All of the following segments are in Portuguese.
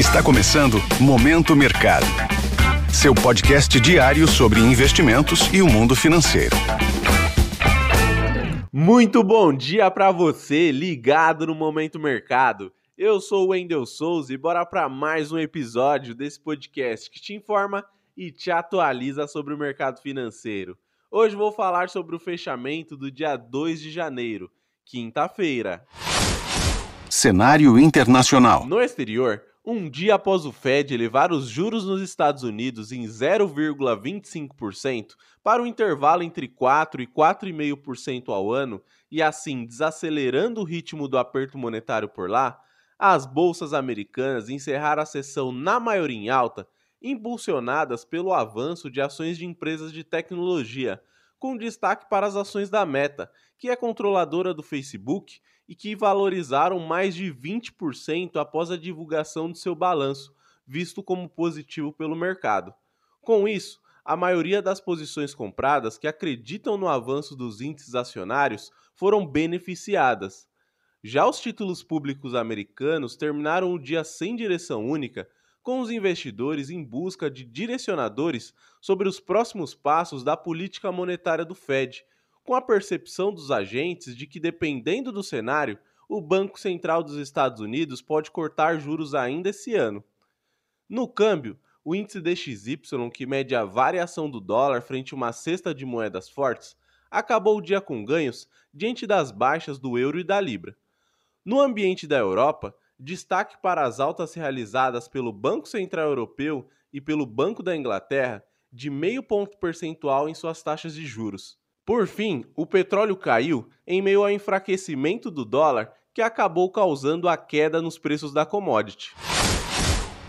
Está começando Momento Mercado. Seu podcast diário sobre investimentos e o mundo financeiro. Muito bom dia para você ligado no Momento Mercado. Eu sou o Wendel Souza e bora para mais um episódio desse podcast que te informa e te atualiza sobre o mercado financeiro. Hoje vou falar sobre o fechamento do dia 2 de janeiro, quinta-feira. Cenário internacional. No exterior, um dia após o Fed elevar os juros nos Estados Unidos em 0,25% para um intervalo entre 4 e 4,5% ao ano e assim desacelerando o ritmo do aperto monetário por lá, as bolsas americanas encerraram a sessão na maioria em alta, impulsionadas pelo avanço de ações de empresas de tecnologia, com destaque para as ações da Meta, que é controladora do Facebook e que valorizaram mais de 20% após a divulgação de seu balanço, visto como positivo pelo mercado. Com isso, a maioria das posições compradas que acreditam no avanço dos índices acionários foram beneficiadas. Já os títulos públicos americanos terminaram o dia sem direção única, com os investidores em busca de direcionadores sobre os próximos passos da política monetária do Fed, com a percepção dos agentes de que, dependendo do cenário, o Banco Central dos Estados Unidos pode cortar juros ainda esse ano. No câmbio, o índice DXY, que mede a variação do dólar frente a uma cesta de moedas fortes, acabou o dia com ganhos diante das baixas do euro e da libra. No ambiente da Europa, destaque para as altas realizadas pelo Banco Central Europeu e pelo Banco da Inglaterra, de meio ponto percentual em suas taxas de juros. Por fim, o petróleo caiu em meio ao enfraquecimento do dólar que acabou causando a queda nos preços da commodity.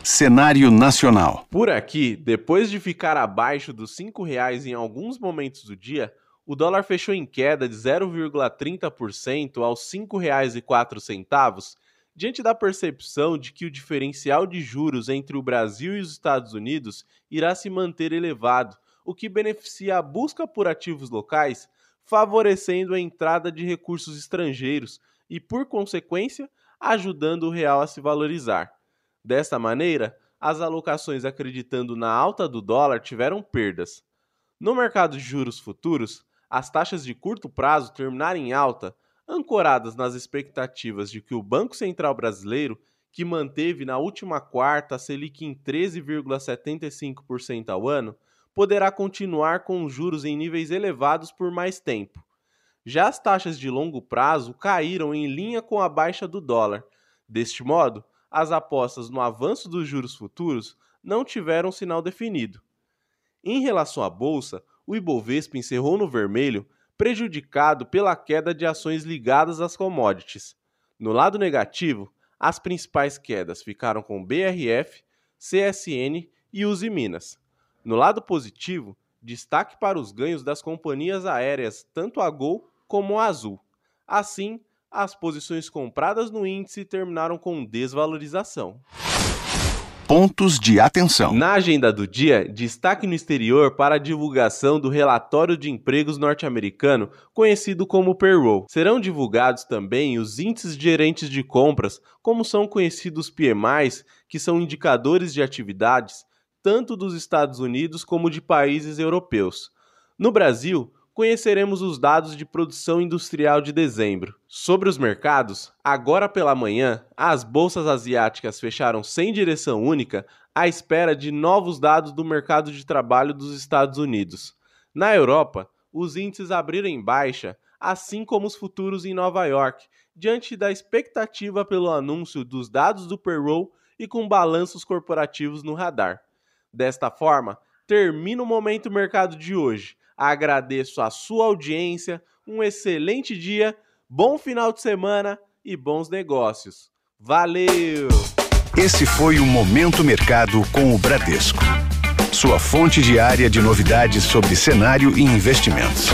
Cenário nacional. Por aqui, depois de ficar abaixo dos R$ 5,00 em alguns momentos do dia, o dólar fechou em queda de 0,30% aos R$ 5,04, diante da percepção de que o diferencial de juros entre o Brasil e os Estados Unidos irá se manter elevado o que beneficia a busca por ativos locais, favorecendo a entrada de recursos estrangeiros e, por consequência, ajudando o real a se valorizar. Desta maneira, as alocações acreditando na alta do dólar tiveram perdas. No mercado de juros futuros, as taxas de curto prazo terminaram em alta, ancoradas nas expectativas de que o Banco Central Brasileiro, que manteve na última quarta a Selic em 13,75% ao ano, poderá continuar com juros em níveis elevados por mais tempo. Já as taxas de longo prazo caíram em linha com a baixa do dólar. Deste modo, as apostas no avanço dos juros futuros não tiveram sinal definido. Em relação à bolsa, o Ibovespa encerrou no vermelho, prejudicado pela queda de ações ligadas às commodities. No lado negativo, as principais quedas ficaram com BRF, CSN e Uzi Minas. No lado positivo, destaque para os ganhos das companhias aéreas, tanto a Gol como a Azul. Assim, as posições compradas no índice terminaram com desvalorização. Pontos de atenção. Na agenda do dia, destaque no exterior para a divulgação do relatório de empregos norte-americano, conhecido como payroll. Serão divulgados também os índices gerentes de compras, como são conhecidos PMIs, que são indicadores de atividades, tanto dos Estados Unidos como de países europeus. No Brasil, conheceremos os dados de produção industrial de dezembro. Sobre os mercados, agora pela manhã, as bolsas asiáticas fecharam sem direção única à espera de novos dados do mercado de trabalho dos Estados Unidos. Na Europa, os índices abriram em baixa, assim como os futuros em Nova York, diante da expectativa pelo anúncio dos dados do payroll e com balanços corporativos no radar. Desta forma, termina o Momento Mercado de hoje. Agradeço a sua audiência, um excelente dia, bom final de semana e bons negócios. Valeu! Esse foi o Momento Mercado com o Bradesco. Sua fonte diária de novidades sobre cenário e investimentos.